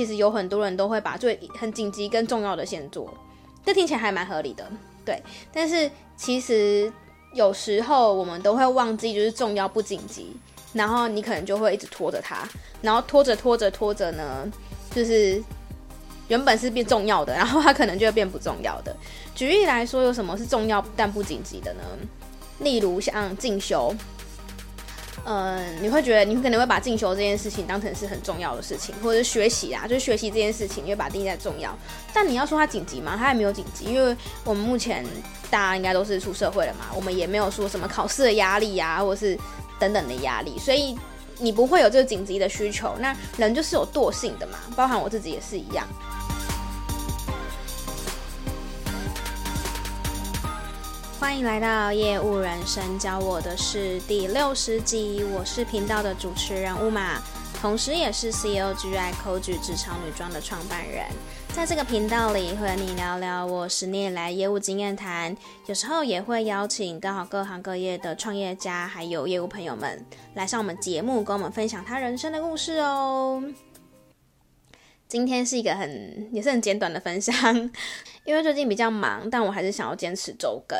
其实有很多人都会把最很紧急跟重要的先做，这听起来还蛮合理的，对。但是其实有时候我们都会忘记，就是重要不紧急，然后你可能就会一直拖着它，然后拖着拖着拖着呢，就是原本是变重要的，然后它可能就会变不重要的。举例来说，有什么是重要但不紧急的呢？例如像进修。嗯，你会觉得你可能会把进修这件事情当成是很重要的事情，或者是学习啊，就是学习这件事情，你会把它定义在重要。但你要说它紧急吗？它也没有紧急，因为我们目前大家应该都是出社会了嘛，我们也没有说什么考试的压力啊，或是等等的压力，所以你不会有这个紧急的需求。那人就是有惰性的嘛，包含我自己也是一样。欢迎来到业务人生教我的是第六十集，我是频道的主持人 Uma，同时也是 C O G I c o g 职场女装的创办人。在这个频道里，和你聊聊我十年来业务经验谈，有时候也会邀请刚好各行各业的创业家还有业务朋友们来上我们节目，跟我们分享他人生的故事哦。今天是一个很也是很简短的分享。因为最近比较忙，但我还是想要坚持周更，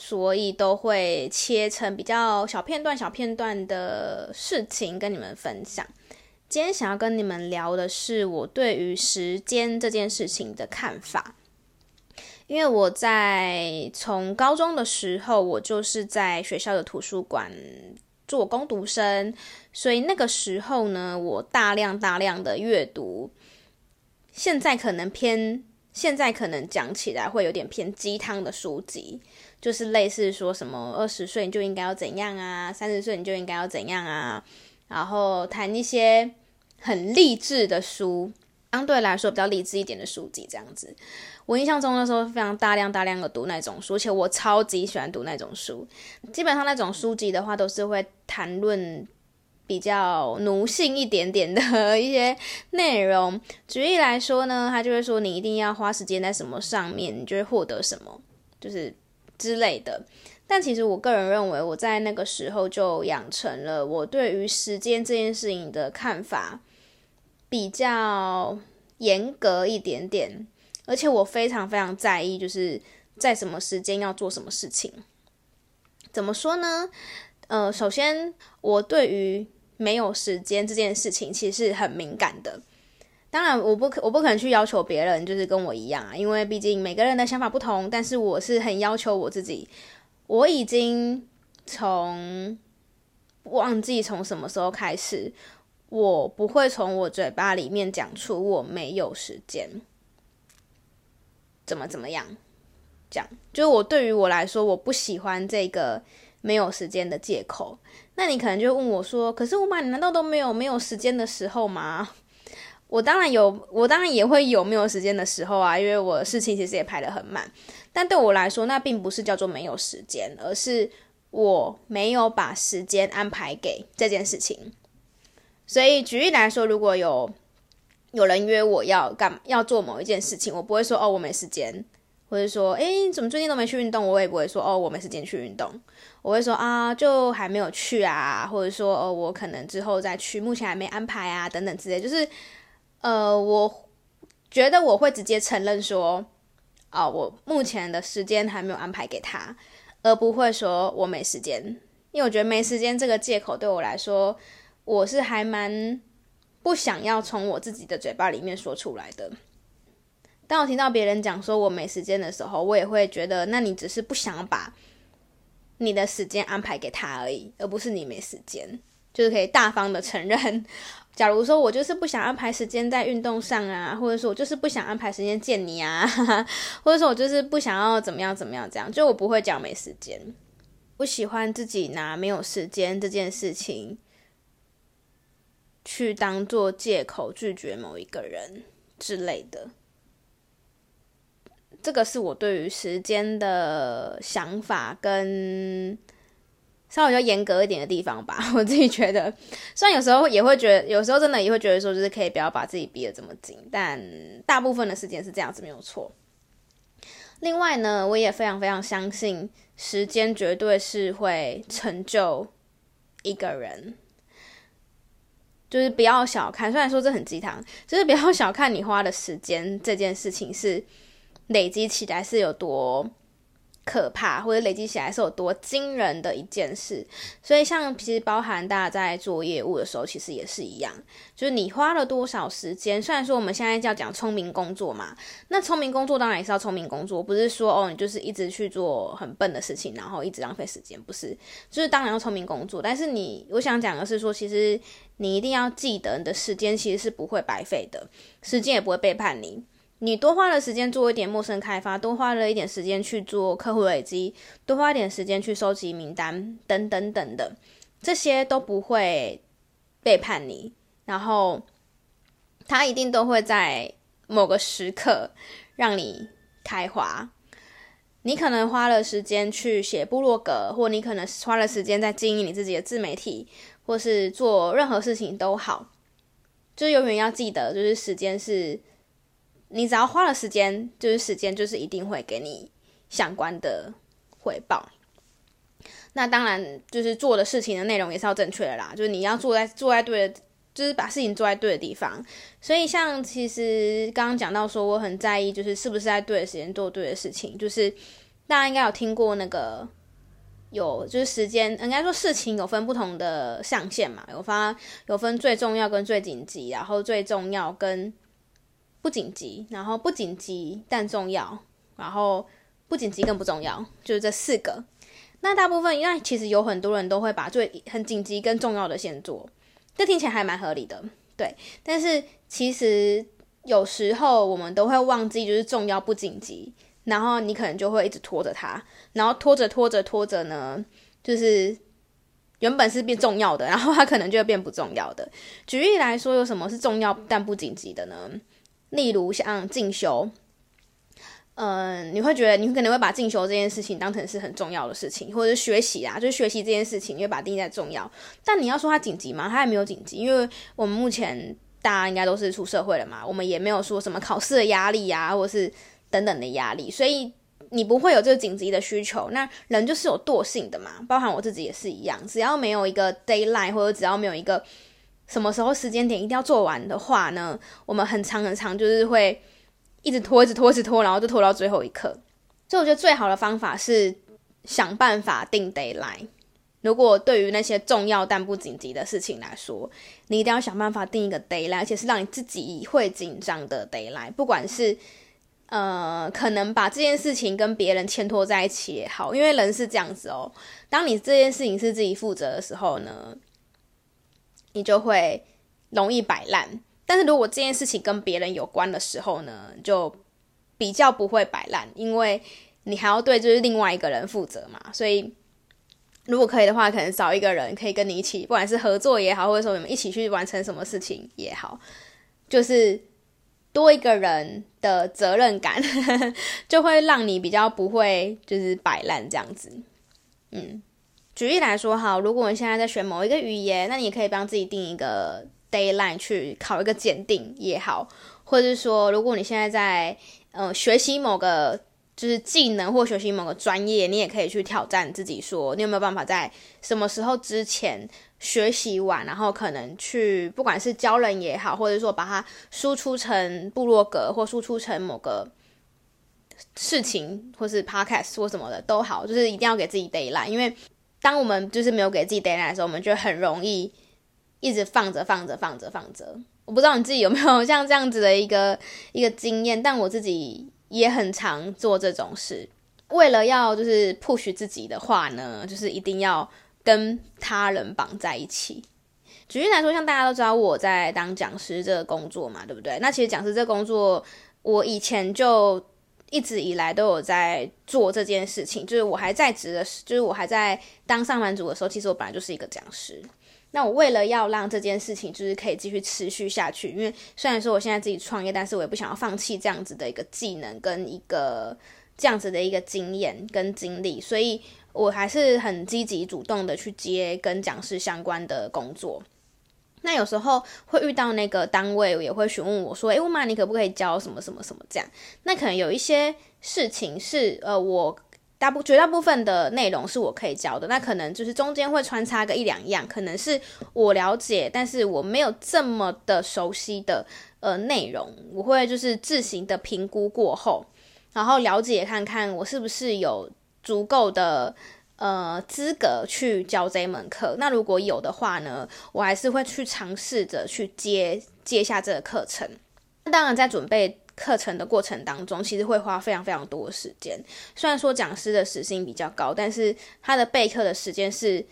所以都会切成比较小片段、小片段的事情跟你们分享。今天想要跟你们聊的是我对于时间这件事情的看法。因为我在从高中的时候，我就是在学校的图书馆做工读生，所以那个时候呢，我大量大量的阅读，现在可能偏。现在可能讲起来会有点偏鸡汤的书籍，就是类似说什么二十岁你就应该要怎样啊，三十岁你就应该要怎样啊，然后谈一些很励志的书，相对来说比较励志一点的书籍这样子。我印象中的时候非常大量大量的读那种书，而且我超级喜欢读那种书。基本上那种书籍的话，都是会谈论。比较奴性一点点的 一些内容，举例来说呢，他就会说你一定要花时间在什么上面，你就会获得什么，就是之类的。但其实我个人认为，我在那个时候就养成了我对于时间这件事情的看法比较严格一点点，而且我非常非常在意，就是在什么时间要做什么事情。怎么说呢？呃，首先我对于没有时间这件事情其实是很敏感的，当然我不可我不可能去要求别人就是跟我一样啊，因为毕竟每个人的想法不同。但是我是很要求我自己，我已经从忘记从什么时候开始，我不会从我嘴巴里面讲出我没有时间，怎么怎么样讲，就是我对于我来说，我不喜欢这个。没有时间的借口，那你可能就问我说：“可是我妈，你难道都没有没有时间的时候吗？”我当然有，我当然也会有没有时间的时候啊，因为我事情其实也排得很满。但对我来说，那并不是叫做没有时间，而是我没有把时间安排给这件事情。所以举例来说，如果有有人约我要干要做某一件事情，我不会说：“哦，我没时间。”或者说，诶，怎么最近都没去运动？我也不会说，哦，我没时间去运动。我会说啊，就还没有去啊，或者说，哦，我可能之后再去，目前还没安排啊，等等之类。就是，呃，我觉得我会直接承认说，哦，我目前的时间还没有安排给他，而不会说我没时间。因为我觉得没时间这个借口对我来说，我是还蛮不想要从我自己的嘴巴里面说出来的。当我听到别人讲说我没时间的时候，我也会觉得，那你只是不想把你的时间安排给他而已，而不是你没时间。就是可以大方的承认，假如说我就是不想安排时间在运动上啊，或者说我就是不想安排时间见你啊，或者说我就是不想要怎么样怎么样这样，就我不会讲没时间。不喜欢自己拿没有时间这件事情去当做借口拒绝某一个人之类的。这个是我对于时间的想法，跟稍微比较严格一点的地方吧。我自己觉得，虽然有时候也会觉得，有时候真的也会觉得说，就是可以不要把自己逼得这么紧，但大部分的时间是这样子，没有错。另外呢，我也非常非常相信，时间绝对是会成就一个人。就是不要小看，虽然说这很鸡汤，就是不要小看你花的时间这件事情是累积起来是有多。可怕，或者累积起来是有多惊人的一件事，所以像其实包含大家在做业务的时候，其实也是一样，就是你花了多少时间。虽然说我们现在要讲聪明工作嘛，那聪明工作当然也是要聪明工作，不是说哦你就是一直去做很笨的事情，然后一直浪费时间，不是，就是当然要聪明工作。但是你，我想讲的是说，其实你一定要记得，你的时间其实是不会白费的，时间也不会背叛你。你多花了时间做一点陌生开发，多花了一点时间去做客户累积，多花一点时间去收集名单，等等等的，这些都不会背叛你。然后，他一定都会在某个时刻让你开花。你可能花了时间去写部落格，或你可能花了时间在经营你自己的自媒体，或是做任何事情都好，就永远要记得，就是时间是。你只要花了时间，就是时间，就是一定会给你相关的回报。那当然，就是做的事情的内容也是要正确的啦。就是你要做在做在对的，就是把事情做在对的地方。所以，像其实刚刚讲到说，我很在意，就是是不是在对的时间做对的事情。就是大家应该有听过那个有，就是时间应该说事情有分不同的象限嘛，有分有分最重要跟最紧急，然后最重要跟。不紧急，然后不紧急但重要，然后不紧急更不重要，就是这四个。那大部分因为其实有很多人都会把最很紧急跟重要的先做，这听起来还蛮合理的，对。但是其实有时候我们都会忘记，就是重要不紧急，然后你可能就会一直拖着它，然后拖着拖着拖着呢，就是原本是变重要的，然后它可能就会变不重要的。举例来说，有什么是重要但不紧急的呢？例如像进修，嗯、你会觉得你可能会把进修这件事情当成是很重要的事情，或者是学习啊，就是学习这件事情，你会把它定义在重要。但你要说它紧急吗？它也没有紧急，因为我们目前大家应该都是出社会了嘛，我们也没有说什么考试的压力啊，或者是等等的压力，所以你不会有这个紧急的需求。那人就是有惰性的嘛，包含我自己也是一样，只要没有一个 deadline，或者只要没有一个。什么时候时间点一定要做完的话呢？我们很长很长，就是会一直拖，一直拖，一直拖，然后就拖到最后一刻。所以我觉得最好的方法是想办法定 deadline。如果对于那些重要但不紧急的事情来说，你一定要想办法定一个 deadline，而且是让你自己会紧张的 deadline。不管是呃，可能把这件事情跟别人牵拖在一起也好，因为人是这样子哦。当你这件事情是自己负责的时候呢，你就会容易摆烂，但是如果这件事情跟别人有关的时候呢，就比较不会摆烂，因为你还要对就是另外一个人负责嘛。所以如果可以的话，可能找一个人可以跟你一起，不管是合作也好，或者说你们一起去完成什么事情也好，就是多一个人的责任感，就会让你比较不会就是摆烂这样子，嗯。举例来说，哈，如果你现在在学某一个语言，那你可以帮自己定一个 deadline 去考一个检定也好，或者是说，如果你现在在呃学习某个就是技能或学习某个专业，你也可以去挑战自己，说你有没有办法在什么时候之前学习完，然后可能去不管是教人也好，或者说把它输出成部落格或输出成某个事情，或是 podcast 或什么的都好，就是一定要给自己 deadline，因为。当我们就是没有给自己 deadline 的时候，我们就很容易一直放着放着放着放着。我不知道你自己有没有像这样子的一个 一个经验，但我自己也很常做这种事。为了要就是 push 自己的话呢，就是一定要跟他人绑在一起。举例来说，像大家都知道我在当讲师这个工作嘛，对不对？那其实讲师这工作，我以前就。一直以来都有在做这件事情，就是我还在职的时，就是我还在当上班族的时候，其实我本来就是一个讲师。那我为了要让这件事情就是可以继续持续下去，因为虽然说我现在自己创业，但是我也不想要放弃这样子的一个技能跟一个这样子的一个经验跟经历，所以我还是很积极主动的去接跟讲师相关的工作。那有时候会遇到那个单位，也会询问我说：“诶，乌玛，你可不可以教什么什么什么这样？”那可能有一些事情是呃，我大部绝大部分的内容是我可以教的，那可能就是中间会穿插个一两样，可能是我了解，但是我没有这么的熟悉的呃内容，我会就是自行的评估过后，然后了解看看我是不是有足够的呃资格去教这门课。那如果有的话呢，我还是会去尝试着去接接下这个课程。那当然在准备。课程的过程当中，其实会花非常非常多的时间。虽然说讲师的时薪比较高，但是他的备课的时间是，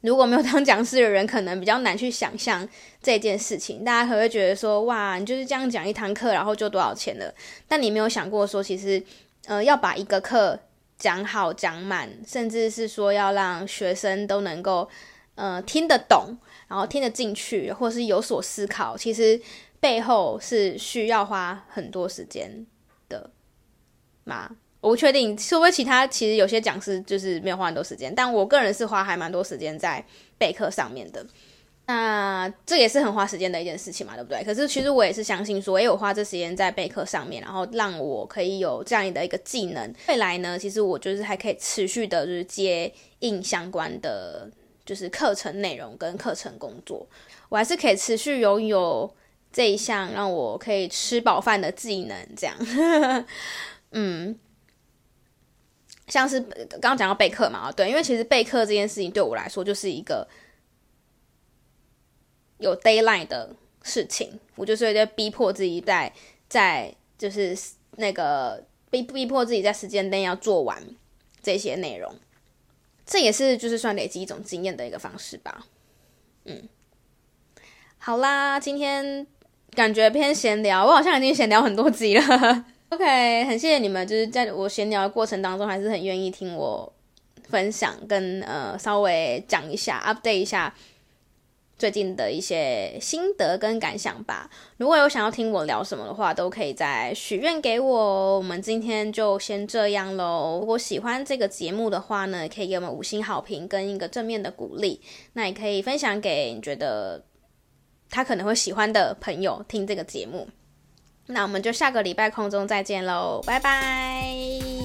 如果没有当讲师的人，可能比较难去想象这件事情。大家可能会觉得说，哇，你就是这样讲一堂课，然后就多少钱了？但你没有想过说，其实，呃，要把一个课讲好、讲满，甚至是说要让学生都能够，呃，听得懂，然后听得进去，或是有所思考，其实。背后是需要花很多时间的吗？我不确定，会不会其他其实有些讲师就是没有花很多时间，但我个人是花还蛮多时间在备课上面的。那这也是很花时间的一件事情嘛，对不对？可是其实我也是相信说，诶，我花这时间在备课上面，然后让我可以有这样的一个技能，未来呢，其实我就是还可以持续的，就是接应相关的就是课程内容跟课程工作，我还是可以持续拥有。这一项让我可以吃饱饭的技能，这样，嗯，像是刚刚讲到备课嘛，对，因为其实备课这件事情对我来说就是一个有 deadline 的事情，我就是在逼迫自己在在就是那个逼逼迫自己在时间内要做完这些内容，这也是就是算累积一种经验的一个方式吧，嗯，好啦，今天。感觉偏闲聊，我好像已经闲聊很多集了。OK，很谢谢你们，就是在我闲聊的过程当中，还是很愿意听我分享跟呃稍微讲一下，update 一下最近的一些心得跟感想吧。如果有想要听我聊什么的话，都可以再许愿给我。我们今天就先这样喽。如果喜欢这个节目的话呢，可以给我们五星好评跟一个正面的鼓励。那也可以分享给你觉得。他可能会喜欢的朋友听这个节目，那我们就下个礼拜空中再见喽，拜拜。